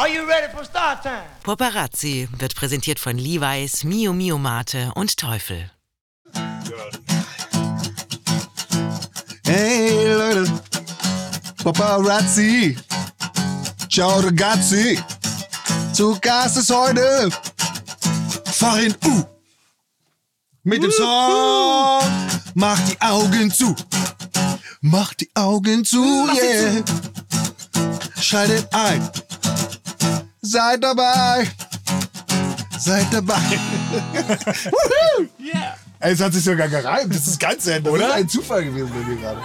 Are you ready for start time? Paparazzi wird präsentiert von Levi's, Mio Mio Mate und Teufel. Hey Leute, Paparazzi, ciao ragazzi, zu Gast ist heute Farin U. Mit dem Song Mach die Augen zu, mach die Augen zu, yeah. Schaltet ein, seid dabei, seid dabei. Yeah. Ey, es hat sich sogar gereimt. Das ist ganz selten. Das ist ein Zufall gewesen bei mir gerade.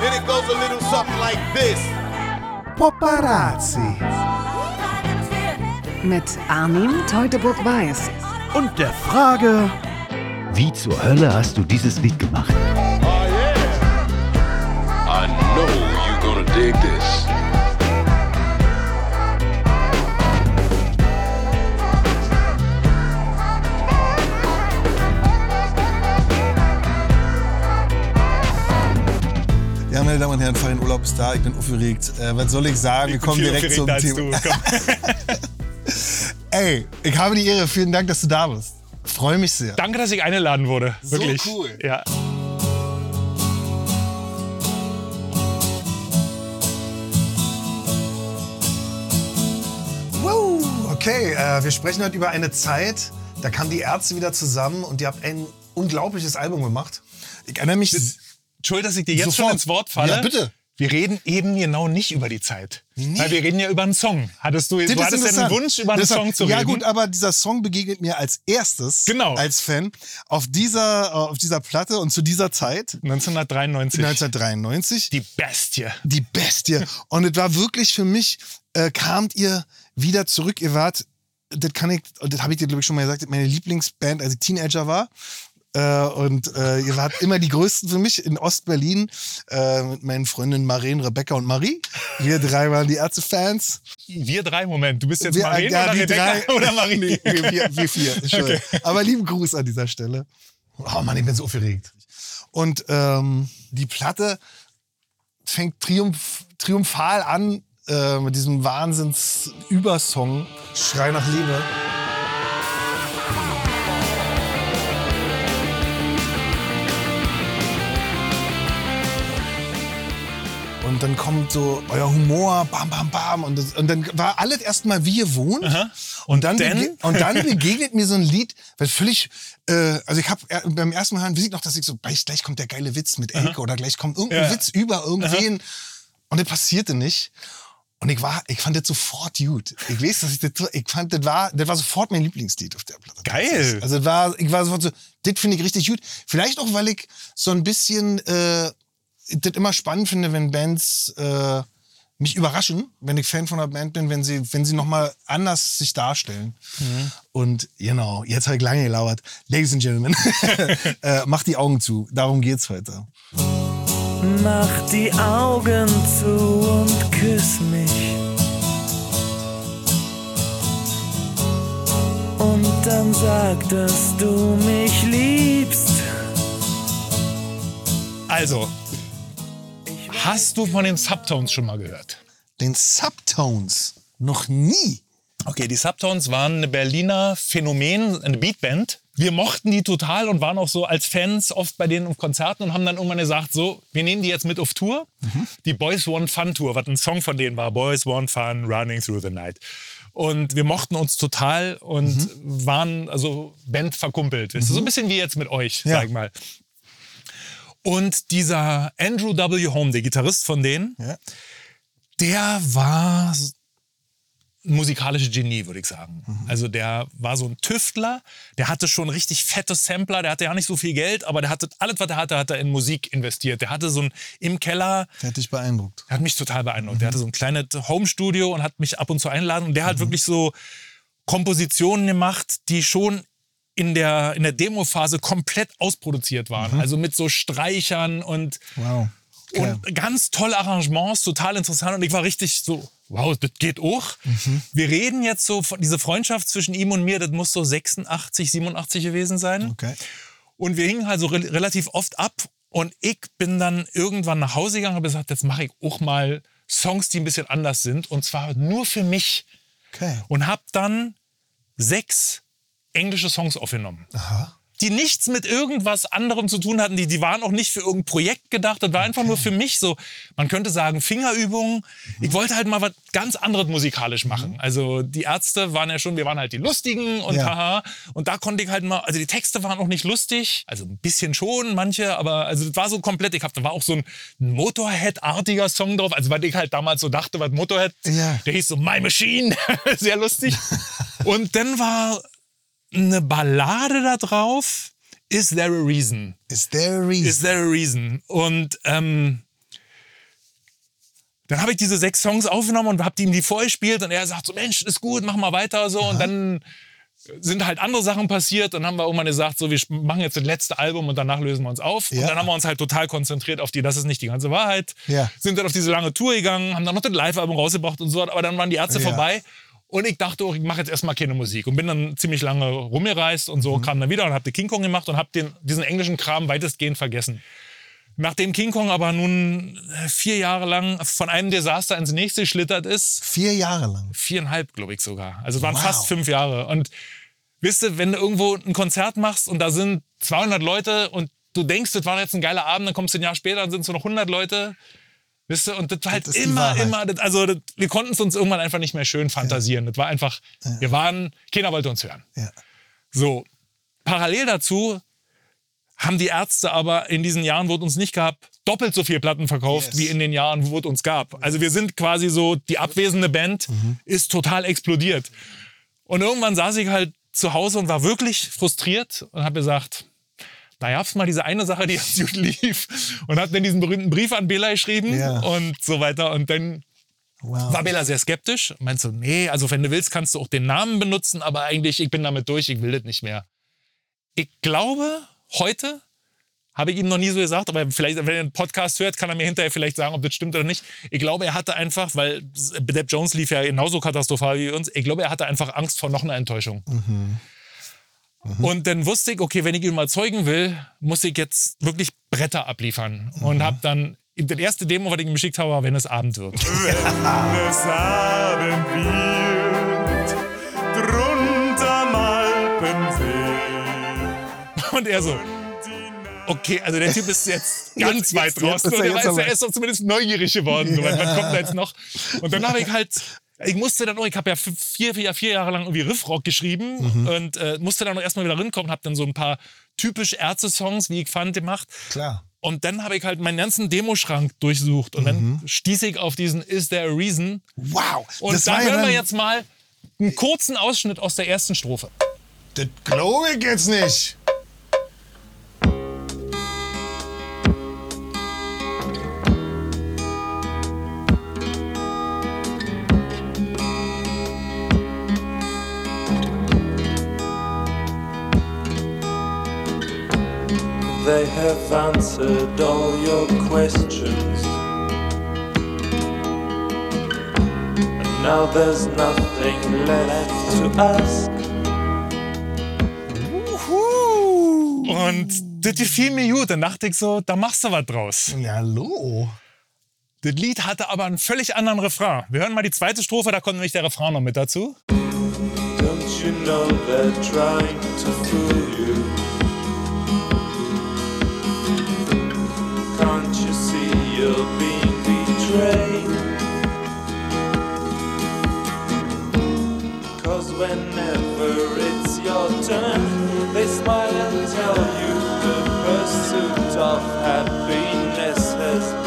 And it goes a little something like this. Paparazzi. Mit Armin Teutoburg-Weiß. Und der Frage, wie zur Hölle hast du dieses Lied gemacht? I know you're gonna dig this. Meine Damen und Herren, Farin Urlaub ist da. Ich bin aufgeregt. Äh, was soll ich sagen? Wir kommen direkt zum Thema. Ey, ich habe die Ehre. Vielen Dank, dass du da bist. Freue mich sehr. Danke, dass ich eingeladen wurde. So Wirklich. cool. Ja. Okay, äh, wir sprechen heute über eine Zeit, da kamen die Ärzte wieder zusammen und ihr habt ein unglaubliches Album gemacht. Ich erinnere mich. Entschuldigung, dass ich dir jetzt Sofort. schon ins Wort falle. Ja, bitte. Wir reden eben genau nicht über die Zeit. Nee. Weil wir reden ja über einen Song. Hattest du, Das du hattest ja einen Wunsch, über einen Song zu ja, reden. gut, aber dieser Song begegnet mir als erstes Genau. als Fan auf dieser, äh, auf dieser Platte und zu dieser Zeit, 1993. 1993. Die Bestie. die Bestie. Und es war wirklich für mich, äh, kamt ihr wieder zurück. Ihr wart, das kann ich, das habe ich dir, glaube ich, schon mal gesagt, meine Lieblingsband, als ich Teenager war. Äh, und äh, ihr wart immer die größten für mich in Ostberlin äh, mit meinen Freundinnen Maren, Rebecca und Marie. Wir drei waren die Ärzte-Fans. Wir drei, Moment. Du bist jetzt Wir, Marien ja, oder die Rebecca drei- oder Marie? Nee, wir, wir, wir vier. Entschuldigung. Aber lieben Gruß an dieser Stelle. Oh Mann, ich bin so aufgeregt. Und ähm, die Platte fängt triumph, triumphal an äh, mit diesem Wahnsinns-Übersong Schrei nach Liebe. Und dann kommt so euer Humor, bam, bam, bam. Und, das, und dann war alles erstmal wie gewohnt. Aha. Und dann, denn? und dann begegnet mir so ein Lied, was völlig, äh, also ich habe beim ersten Mal hören, weiß ich noch, dass ich so, gleich, gleich kommt der geile Witz mit Elke oder gleich kommt irgendein Ja. Witz über irgendwen. Und das passierte nicht. Und ich war, ich fand das sofort gut. Ich weiß, dass ich das, ich fand, das war, das war sofort mein Lieblingslied auf der Platte. Geil. Also das war, ich war sofort so, das finde ich richtig gut. Vielleicht auch, weil ich so ein bisschen, äh, das immer spannend finde, wenn Bands äh, mich überraschen, wenn ich Fan von einer Band bin, wenn sie, wenn sie nochmal anders sich darstellen. Und genau, jetzt habe ich lange gelauert. Ladies and Gentlemen, äh, macht die Augen zu. Darum geht's heute. Mach die Augen zu und küss mich. Und dann sag, dass du mich liebst. Also, hast du von den Subtones schon mal gehört? Den Subtones. Noch nie. Okay, die Subtones waren eine Berliner Phänomen, eine Beatband. Wir mochten die total und waren auch so als Fans oft bei denen auf Konzerten und haben dann irgendwann gesagt, so, wir nehmen die jetzt mit auf Tour. Die Boys Want Fun Tour, was ein Song von denen war. Boys Want Fun, Running Through the Night. Und wir mochten uns total und waren also Band verkumpelt. Du, So ein bisschen wie jetzt mit euch, Ja. sag ich mal. Und dieser Andrew W. Home, der Gitarrist von denen, Ja. der war ein musikalisches Genie, würde ich sagen. Also der war so ein Tüftler, der hatte schon richtig fette Sampler, der hatte ja nicht so viel Geld, aber der hatte alles, was er hatte, hat er in Musik investiert. Der hatte so ein im Keller, Der hat dich beeindruckt. der hat mich total beeindruckt. Der hatte so ein kleines Home-Studio und hat mich ab und zu einladen. Und der hat wirklich so Kompositionen gemacht, die schon in der, in der Demo-Phase komplett ausproduziert waren. Also mit so Streichern und Wow. Okay. und ganz tolle Arrangements, total interessant. Und ich war richtig so, wow, das geht auch. Wir reden jetzt so von diese Freundschaft zwischen ihm und mir, das muss so 86, 87 gewesen sein. Okay. Und wir hingen halt so re relativ oft ab. Und ich bin dann irgendwann nach Hause gegangen und habe gesagt, jetzt mache ich auch mal Songs, die ein bisschen anders sind. Und zwar nur für mich. Okay. Und habe dann sechs englische Songs aufgenommen. Die nichts mit irgendwas anderem zu tun hatten. Die, die waren auch nicht für irgendein Projekt gedacht. Das war einfach nur für mich so, man könnte sagen, Fingerübungen. Ich wollte halt mal was ganz anderes musikalisch machen. Also die Ärzte waren ja schon, wir waren halt die Lustigen und Ja. haha. Und da konnte ich halt mal, also die Texte waren auch nicht lustig. Also ein bisschen schon, manche, aber also das war so komplett. Ich hab, da war auch so ein Motorhead-artiger Song drauf. Also was ich halt damals so dachte, was Motorhead, Ja. der hieß so My Machine. Sehr lustig. und dann war eine Ballade da drauf. Is there a reason? Is there a reason? Is there a reason? Und ähm, dann habe ich diese sechs Songs aufgenommen und habe ihm die vorgespielt und er sagt so, Mensch, ist gut, mach mal weiter so. Und dann sind halt andere Sachen passiert. Dann haben wir irgendwann gesagt, so, wir machen jetzt das letzte Album und danach lösen wir uns auf. Und Ja. dann haben wir uns halt total konzentriert auf die, das ist nicht die ganze Wahrheit. Ja. Sind dann auf diese lange Tour gegangen, haben dann noch das Live-Album rausgebracht und so. Aber dann waren die Ärzte Ja. vorbei. Und ich dachte, auch, ich mache jetzt erstmal keine Musik. Und bin dann ziemlich lange rumgereist und Mhm. so, kam dann wieder und habe King Kong gemacht und habe diesen englischen Kram weitestgehend vergessen. Nachdem King Kong aber nun äh, vier Jahre lang von einem Desaster ins nächste geschlittert ist, Vier Jahre lang. viereinhalb, glaube ich sogar. Also es waren Wow. fast fünf Jahre. Und wisst ihr, wenn du irgendwo ein Konzert machst und da sind 200 Leute und du denkst, das war jetzt ein geiler Abend, dann kommst du ein Jahr später und sind es nur noch 100 Leute. Wisst ihr, und das war halt die immer, immer, das, also das, wir konnten es uns irgendwann einfach nicht mehr schön fantasieren. Das war einfach, wir waren, keiner wollte uns hören. Ja. So, parallel dazu haben die Ärzte aber in diesen Jahren, wo es uns nicht gab, doppelt so viel Platten verkauft, Yes. wie in den Jahren, wo es uns gab. Also wir sind quasi so, die abwesende Band ist total explodiert. Und irgendwann saß ich halt zu Hause und war wirklich frustriert und habe gesagt, da gab es mal diese eine Sache, die ganz gut lief. Und habe dann diesen berühmten Brief an Bela geschrieben Ja. und so weiter. Und dann Wow. war Bela sehr skeptisch. Meinst du, nee, also wenn du willst, kannst du auch den Namen benutzen, aber eigentlich, ich bin damit durch, ich will das nicht mehr. Ich glaube, heute habe ich ihm noch nie so gesagt, aber vielleicht, wenn er einen Podcast hört, kann er mir hinterher vielleicht sagen, ob das stimmt oder nicht. Ich glaube, er hatte einfach, weil Depp Jones lief ja genauso katastrophal wie uns, ich glaube, er hatte einfach Angst vor noch einer Enttäuschung. Und dann wusste ich, okay, wenn ich ihn mal zeugen will, muss ich jetzt wirklich Bretter abliefern. Und habe dann, das erste Demo, was ich ihm geschickt habe, war, wenn es Abend wird. es Abend wird, drunter Alpensee. Und er so, okay, also der Typ ist jetzt ganz Jetzt- weit jetzt- draußen. jetzt ist er und er, weiß, er ist doch zumindest neugierig geworden. So, was, was kommt da jetzt noch? Und dann habe ich halt, ich musste dann auch, ich habe ja vier, vier, vier Jahre lang irgendwie Riffrock geschrieben Mhm. und äh, musste dann auch erstmal wieder rinkommen, habe dann so ein paar typisch Ärzte-Songs, wie ich fand, gemacht. Klar. Und dann habe ich halt meinen ganzen Demoschrank durchsucht und Mhm. dann stieß ich auf diesen Is There a Reason? Wow. Und das da hören wir jetzt mal einen kurzen Ausschnitt aus der ersten Strophe. Das glaube ich jetzt nicht. They have answered all your questions. And now there's nothing left to ask. Und das gefiel mir gut. Dann dachte ich so, da machst du was draus. Ja, hallo. Das Lied hatte aber einen völlig anderen Refrain. Wir hören mal die zweite Strophe, da kommt nämlich der Refrain noch mit dazu. Don't you know they're trying to fool you? Cause whenever it's your turn, they smile and tell you the pursuit of happiness has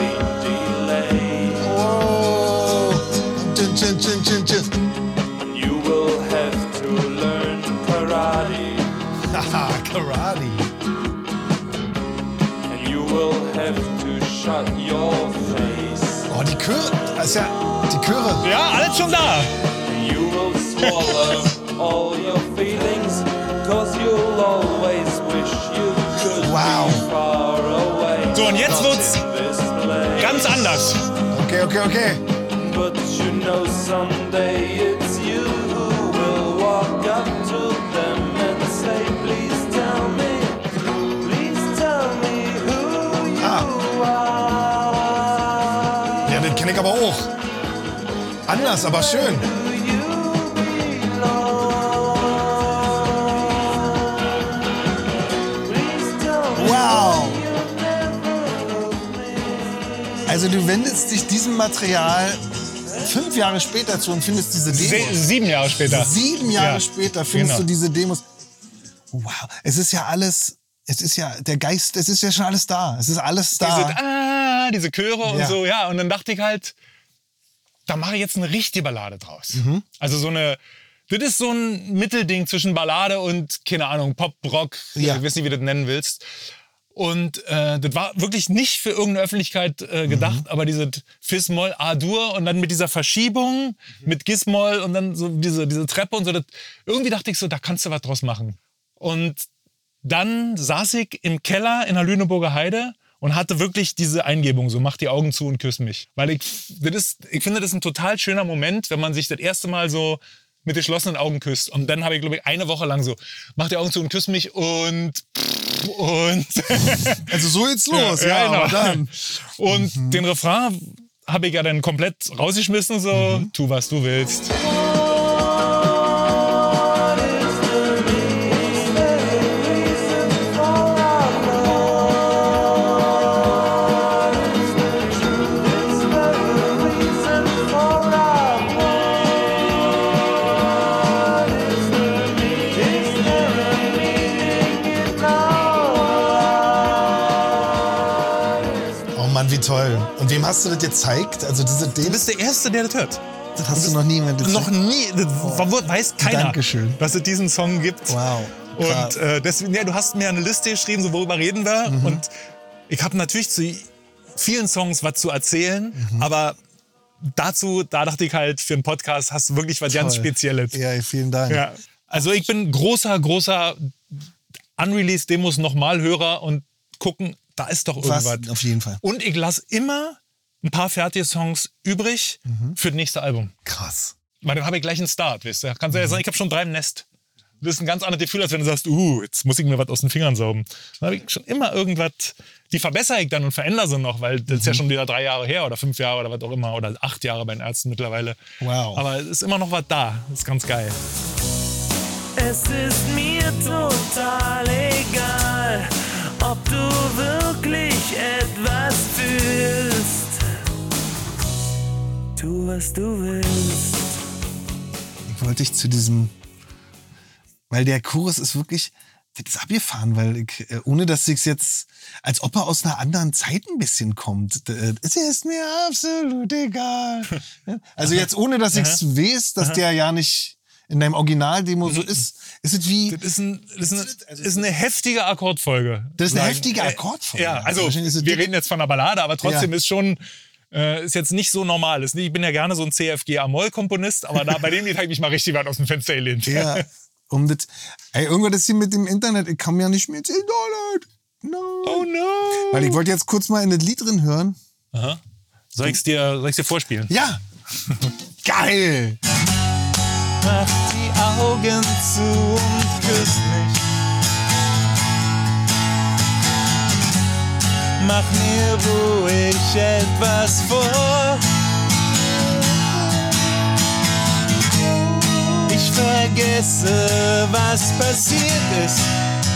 ist ja die Chöre. Ja, alles schon da. You will swallow all your feelings. Cause you'll always wish you could Wow. be far away. So, und jetzt wird's. Ganz anders. Okay, okay, okay. But you know someday you Ja, den kenne ich aber auch. Anders, aber schön. Wow. Also du wendest dich diesem Material fünf Jahre später zu und findest diese Se Demos. sieben Jahre später. Sieben Jahre Ja, später findest genau. du diese Demos. Wow, es ist ja alles, es ist ja der Geist, es ist ja schon alles da. Es ist alles da. Diese, ah, diese Chöre und Ja. so, ja. Und dann dachte ich halt, da mache ich jetzt eine richtige Ballade draus. Mhm. Also so eine, das ist so ein Mittelding zwischen Ballade und, keine Ahnung, Pop, Rock, Ja. ich weiß nicht, wie du das nennen willst. Und äh, das war wirklich nicht für irgendeine Öffentlichkeit äh, gedacht, Mhm. aber diese Fis-Moll A-Dur und dann mit dieser Verschiebung, mit Gis-Moll und dann so diese, diese Treppe und so, das, irgendwie dachte ich so, da kannst du was draus machen. Und dann saß ich im Keller in der Lüneburger Heide und hatte wirklich diese Eingebung, so mach die Augen zu und küss mich. Weil ich, das ist, ich finde, das ist ein total schöner Moment, wenn man sich das erste Mal so mit geschlossenen Augen küsst. Und dann habe ich, glaube ich, eine Woche lang so, mach die Augen zu und küss mich und und also so geht's los, ja, genau. aber dann. Und den Refrain habe ich ja dann komplett rausgeschmissen, so, tu was du willst. Hast du das gezeigt? Also diese Du bist der Erste, der das hört. das hast du noch nie mehr gezeigt. Noch nie, das weiß keiner, Dankeschön. dass es diesen Song gibt. Wow. Krass. Und äh, deswegen, ja, du hast mir eine Liste geschrieben, so worüber reden wir. Mhm. Und ich habe natürlich zu vielen Songs was zu erzählen, Mhm. aber dazu, da dachte ich halt, für einen Podcast hast du wirklich was ganz Toll. Spezielles. Ja, vielen Dank. Ja. Also ich bin großer, großer Unreleased-Demos nochmal Hörer und gucken, da ist doch Was, irgendwas. auf jeden Fall. Und ich lasse immer ein paar fertige Songs übrig Mhm. für das nächste Album. Krass. Weil dann habe ich gleich einen Start, weißt du. Kannst du ja Mhm. sagen, ich habe schon drei im Nest. Das ist ein ganz anderes Gefühl, als wenn du sagst, uh, jetzt muss ich mir was aus den Fingern saugen. Dann habe ich schon immer irgendwas, die verbessere ich dann und verändere sie noch, weil das ist Mhm. ja schon wieder drei Jahre her oder fünf Jahre oder was auch immer oder acht Jahre bei den Ärzten mittlerweile. Wow. Aber es ist immer noch was da. Das ist ganz geil. Es ist mir total egal, ob du wirklich etwas fühlst. Tu, was du willst. Ich wollte dich zu diesem, weil der Chorus ist wirklich, das ist abgefahren, weil ich, äh, ohne dass ich jetzt, als ob er aus einer anderen Zeit ein bisschen kommt. Äh, Es ist mir absolut egal. Also jetzt ohne, dass ich es weiß, dass der ja nicht in deinem Originaldemo so ist, ist es wie, Das ist, ein, das ist, eine, ist eine heftige Akkordfolge. Das ist eine Sagen. heftige Äh, Akkordfolge. Ja, also es wir reden jetzt von einer Ballade, aber trotzdem Ja. ist schon, äh, ist jetzt nicht so normal. Ist ich bin ja gerne so ein CFG-Amol-Komponist, aber da, bei dem Lied habe ich mich mal richtig weit aus dem Fenster gelehnt. ja, um das, ey, irgendwas ist hier mit dem Internet, ich kann ja nicht mehr ins Internet. Nein. Oh no. Weil ich wollte jetzt kurz mal in das Lied drin hören. Soll ich es dir, soll ich's dir vorspielen? Ja. Geil. Mach die Augen zu und küss mich. Mach mir ruhig etwas vor. Ich vergesse, was passiert ist.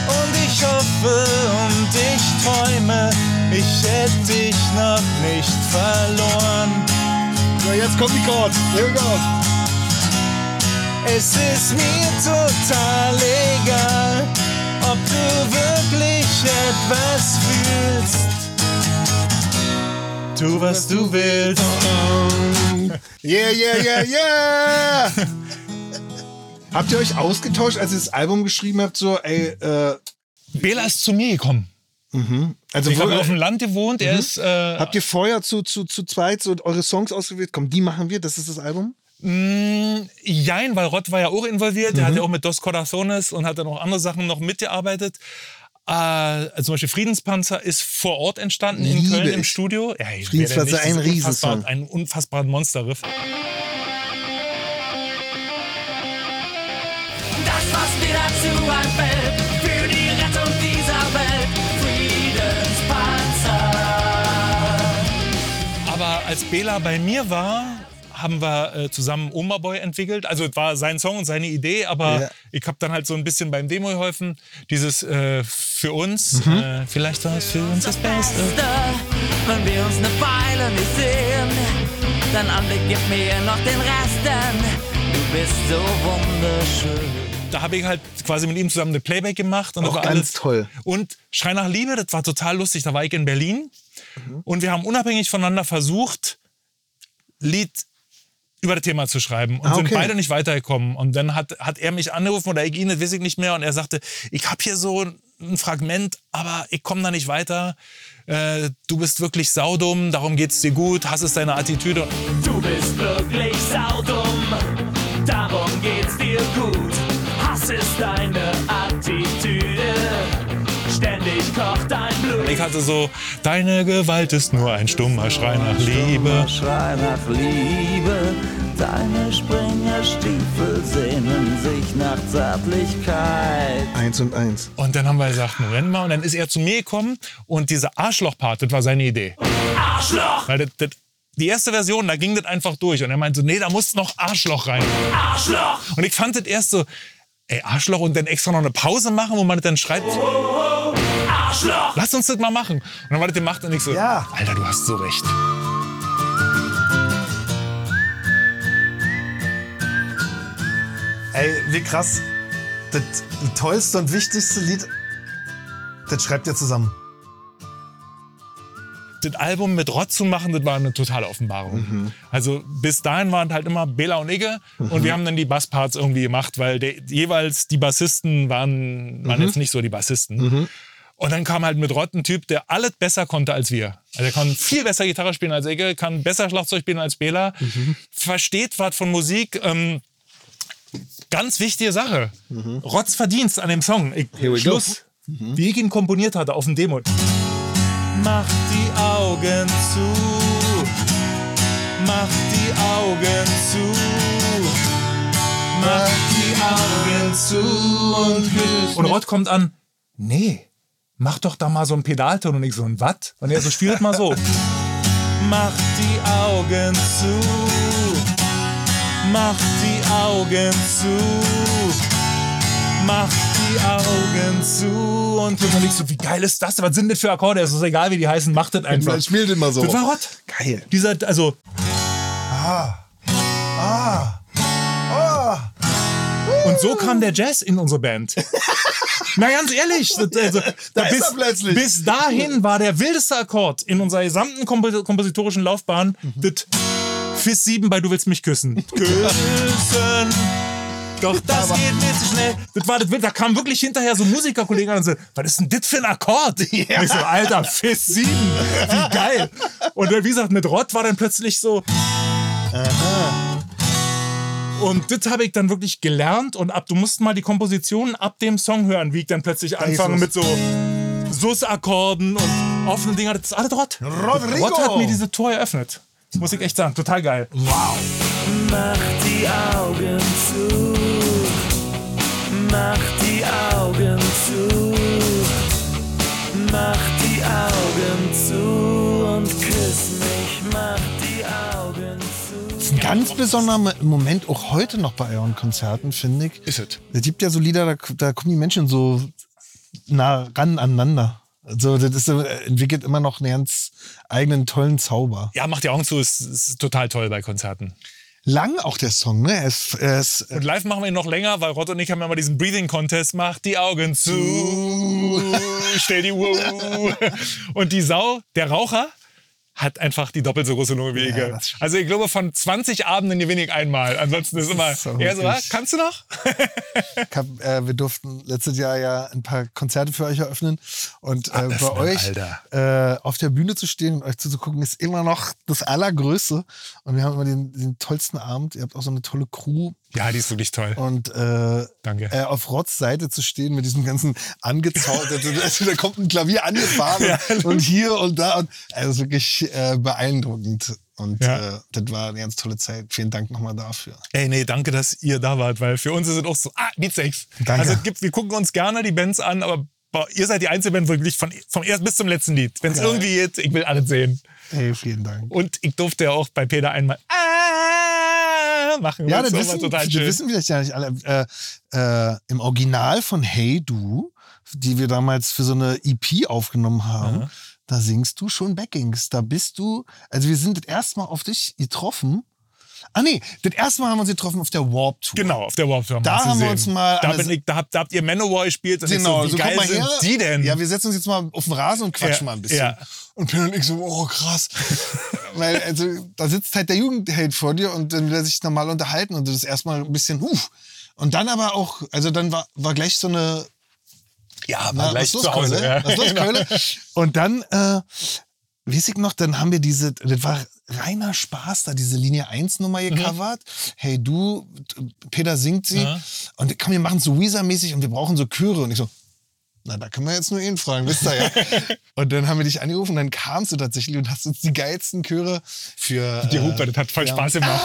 Und ich hoffe und ich träume, ich hätte dich noch nicht verloren. So, jetzt kommt die Chord. Here we go. Es ist mir total egal, ob du wirklich etwas fühlst. Tu, was du willst. Yeah, yeah, yeah, yeah. habt ihr euch ausgetauscht, als ihr das Album geschrieben habt, so, ey, äh, Bela ist zu mir gekommen. also Ich wo, habe auf dem Land gewohnt. Er ist äh, habt ihr vorher zu, zu, zu zweit so eure Songs ausgewählt? Komm, die machen wir, das ist das Album? Mm, Jein, weil Rott war ja auch involviert. Der hat Mhm. ja auch mit Dos Corazones und hat dann auch andere Sachen noch mitgearbeitet. Äh, zum Beispiel Friedenspanzer ist vor Ort entstanden in Liebe Köln im ich. Studio. Ja, Friedenspanzer, ein Riesensong. Ein unfassbarer Monsterriff. Das, was mir dazu einfällt, für die Rettung dieser Welt. Friedenspanzer. Aber als Bela bei mir war, haben wir äh, zusammen Oma Boy entwickelt. Also es war sein Song und seine Idee, aber Ja. ich habe dann halt so ein bisschen beim Demo geholfen. Dieses äh, für uns, Mhm. äh, vielleicht war es für uns das Beste. Wenn wir uns eine Weile nicht sehen, dein Anblick gibt mir noch den Rest, denn du bist so wunderschön. Da habe ich halt quasi mit ihm zusammen eine Playback gemacht. Und Auch das war ganz alles toll. Und Schrei nach Liebe, das war total lustig. Da war ich in Berlin und wir haben unabhängig voneinander versucht, Lied über das Thema zu schreiben und Ah, sind okay. beide nicht weitergekommen. Und dann hat, hat er mich angerufen oder ich ihn, das weiß ich nicht mehr. Und er sagte, ich habe hier so ein Fragment, aber ich komme da nicht weiter. Äh, du bist wirklich saudumm, darum geht's dir gut, Hass ist deine Attitüde. Du bist wirklich saudumm, darum geht's dir gut. Hass ist deine Ich hatte so, deine Gewalt ist nur ein stummer Schrei nach Liebe. Schrei nach Liebe, deine Springerstiefel sehnen sich nach Zärtlichkeit. Eins und eins. Und dann haben wir gesagt, Moment mal. Und dann ist er zu mir gekommen und dieser Arschloch-Part, das war seine Idee. Arschloch, Weil das, das, die erste Version, da ging das einfach durch. Und er meinte so, nee, da muss noch Arschloch rein. Arschloch, Und ich fand das erst so, ey, Arschloch und dann extra noch eine Pause machen, wo man das dann schreibt. Arschloch. Lass uns das mal machen. Und dann war das gemacht und ich so, Ja. Alter, du hast so recht. Ey, wie krass. Das tollste und wichtigste Lied, das schreibt ihr zusammen. Das Album mit Rott zu machen, das war eine totale Offenbarung. Also bis dahin waren halt immer Bela und Igge und wir haben dann die Bassparts irgendwie gemacht, weil der, jeweils die Bassisten waren, waren jetzt nicht so die Bassisten. Und dann kam halt mit Rott ein Typ, der alles besser konnte als wir. Also er kann viel besser Gitarre spielen als Igge, kann besser Schlagzeug spielen als Bela, versteht was von Musik. Ähm, ganz wichtige Sache. Rotts Verdienst an dem Song. Ich, Schluss. Wie ich ihn komponiert hatte auf dem Demo. Mach die Augen zu. Mach die Augen zu. Mach die Augen zu und küss Und Rott kommt an, nee, mach doch da mal so einen Pedalton. Und ich so, ein was? Und er so, spielt mal so. Mach die Augen zu. Mach die Augen zu. Mach die Augen zu und Und ich so, wie geil ist das? Was sind das für Akkorde? Es ist egal, wie die heißen, macht das einfach. Spielt immer so. Das war Rott. Geil. Dieser, also, Und so kam der Jazz in unsere Band. Na ganz ehrlich, also, Da bis, bis dahin war der wildeste Akkord in unserer gesamten kompo kompositorischen Laufbahn das Fis 7 bei Du willst mich küssen. küssen. Doch das geht nicht so schnell. Das war das. Da kam wirklich hinterher so ein Musikerkollege an und so, was ist denn das für ein Akkord? Und ich so, Alter, Fis 7, wie geil. Und dann, wie gesagt, mit Rott war dann plötzlich so. Und das habe ich dann wirklich gelernt und ab, du musst mal die Kompositionen ab dem Song hören, wie ich dann plötzlich anfange mit so Sus-Akkorden und offenen Dinger. Das ist alles Rott. Rodrigo. Rott hat mir diese Tor eröffnet. Muss ich echt sagen, total geil. Mach die Augen zu. Mach die Augen ganz besonderer Mo- Moment, auch heute noch bei euren Konzerten, finde ich. Ist es. Es gibt ja so Lieder, da, da kommen die Menschen so nah ran aneinander. Also das ist, äh, entwickelt immer noch einen ganz eigenen tollen Zauber. Ja, macht die Augen zu, ist, ist total toll bei Konzerten. Lang auch der Song, ne? Er ist, äh, Und live machen wir ihn noch länger, weil Rott und ich haben ja mal diesen Breathing Contest. Mach die Augen zu, stell die Wow. Und die Sau, der Raucher, hat einfach die doppelt so große Lunge wie stimmt. Also ich glaube, von 20 Abenden gewinne ich einmal. Ansonsten ist immer, So er so, ah, kannst du noch? hab, äh, wir durften letztes Jahr ja ein paar Konzerte für euch eröffnen. Und äh, bei euch äh, auf der Bühne zu stehen und euch zuzugucken, ist immer noch das Allergrößte. Und wir haben immer den, den tollsten Abend. Ihr habt auch so eine tolle Crew. Ja, die ist wirklich toll. Und äh, Danke. äh, auf Rotz Seite zu stehen mit diesem ganzen angezauberten, also, da kommt ein Klavier angefahren und, und hier und da. Und, also wirklich äh, beeindruckend. Und Ja. äh, das war eine ganz tolle Zeit. Vielen Dank nochmal dafür. Ey, nee, danke, dass ihr da wart, weil für uns ist es auch so, ah, Beatsex. Danke. Also gibt, wir gucken uns gerne die Bands an, aber boah, ihr seid die einzige Band, wo ich wirklich von, vom ersten bis zum letzten Lied, wenn es irgendwie geht, ich will alles sehen. Hey, vielen Dank. Und ich durfte ja auch bei Peter einmal ah Machen. Ja, das wissen, total schön. wissen vielleicht ja nicht alle. Äh, äh, Im Original von Hey Du, die wir damals für so eine EP aufgenommen haben, da singst du schon Backings. Da bist du, also wir sind das erste Mal auf dich getroffen. Ah nee, das erste Mal haben wir uns getroffen auf der Warp Tour. Genau, auf der Warp Tour. Da zu haben wir uns mal Da, bin ich, da, habt, da habt ihr Manowar gespielt. Und Genau, so, so wie geil guck mal sind her. die denn? Ja, wir setzen uns jetzt mal auf den Rasen und quatschen Ja, mal ein bisschen. ja. Und Pin und ich so, oh krass. Weil, also, da sitzt halt der Jugendheld vor dir und dann will er sich normal unterhalten und das ist erstmal ein bisschen, huh. Und dann aber auch, also dann war, war gleich so eine, ja, na, gleich was los, zu Hause. Ja. Was los, Genau. Keule? Und dann, äh, weiß ich noch, dann haben wir diese, das war reiner Spaß, da diese Linie 1 Nummer gecovert. Hey du, Peter singt sie. Ja. Und komm, wir machen so Weezer-mäßig und wir brauchen so Chöre. Und ich so, na, da können wir jetzt nur ihn fragen, wisst ihr ja. und dann haben wir dich angerufen und dann kamst du tatsächlich und hast uns die geilsten Chöre für. Die äh, Hupe, das hat voll ja. Spaß gemacht.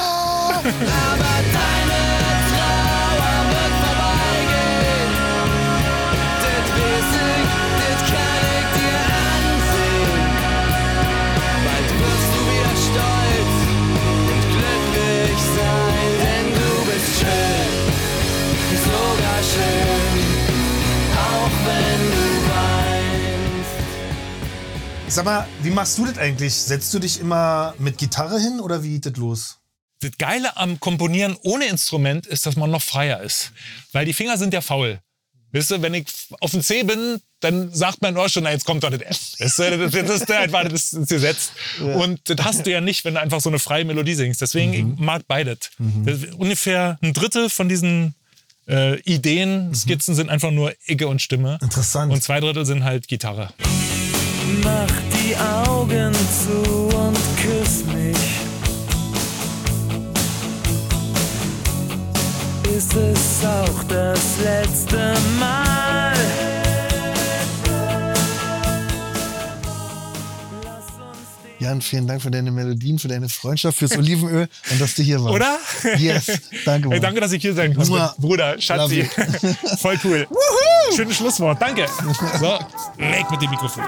Sag mal, wie machst du das eigentlich? Setzt du dich immer mit Gitarre hin oder wie geht das los? Das Geile am Komponieren ohne Instrument ist, dass man noch freier ist. Weil die Finger sind ja faul. Weißt du, wenn ich auf dem C bin, dann sagt man auch schon, na, jetzt kommt doch das F. Weißt du, das, das ist einfach das ist gesetzt. Und das hast du ja nicht, wenn du einfach so eine freie Melodie singst. Deswegen, ich mag beides. Das ist Ungefähr ein Drittel von diesen äh, Ideen, Skizzen sind einfach nur Icke und Stimme. Interessant. Und zwei Drittel sind halt Gitarre. Mach die Augen zu und küss mich. Ist es auch das letzte Mal? Jan, vielen Dank für deine Melodien, für deine Freundschaft, fürs Olivenöl und dass du hier warst. Oder? Yes, danke. Hey, Mann. danke, dass ich hier sein konnte. Bruder, Schatzi. Voll cool. Schönes Schlusswort. Danke. So, weg mit dem Mikrofon.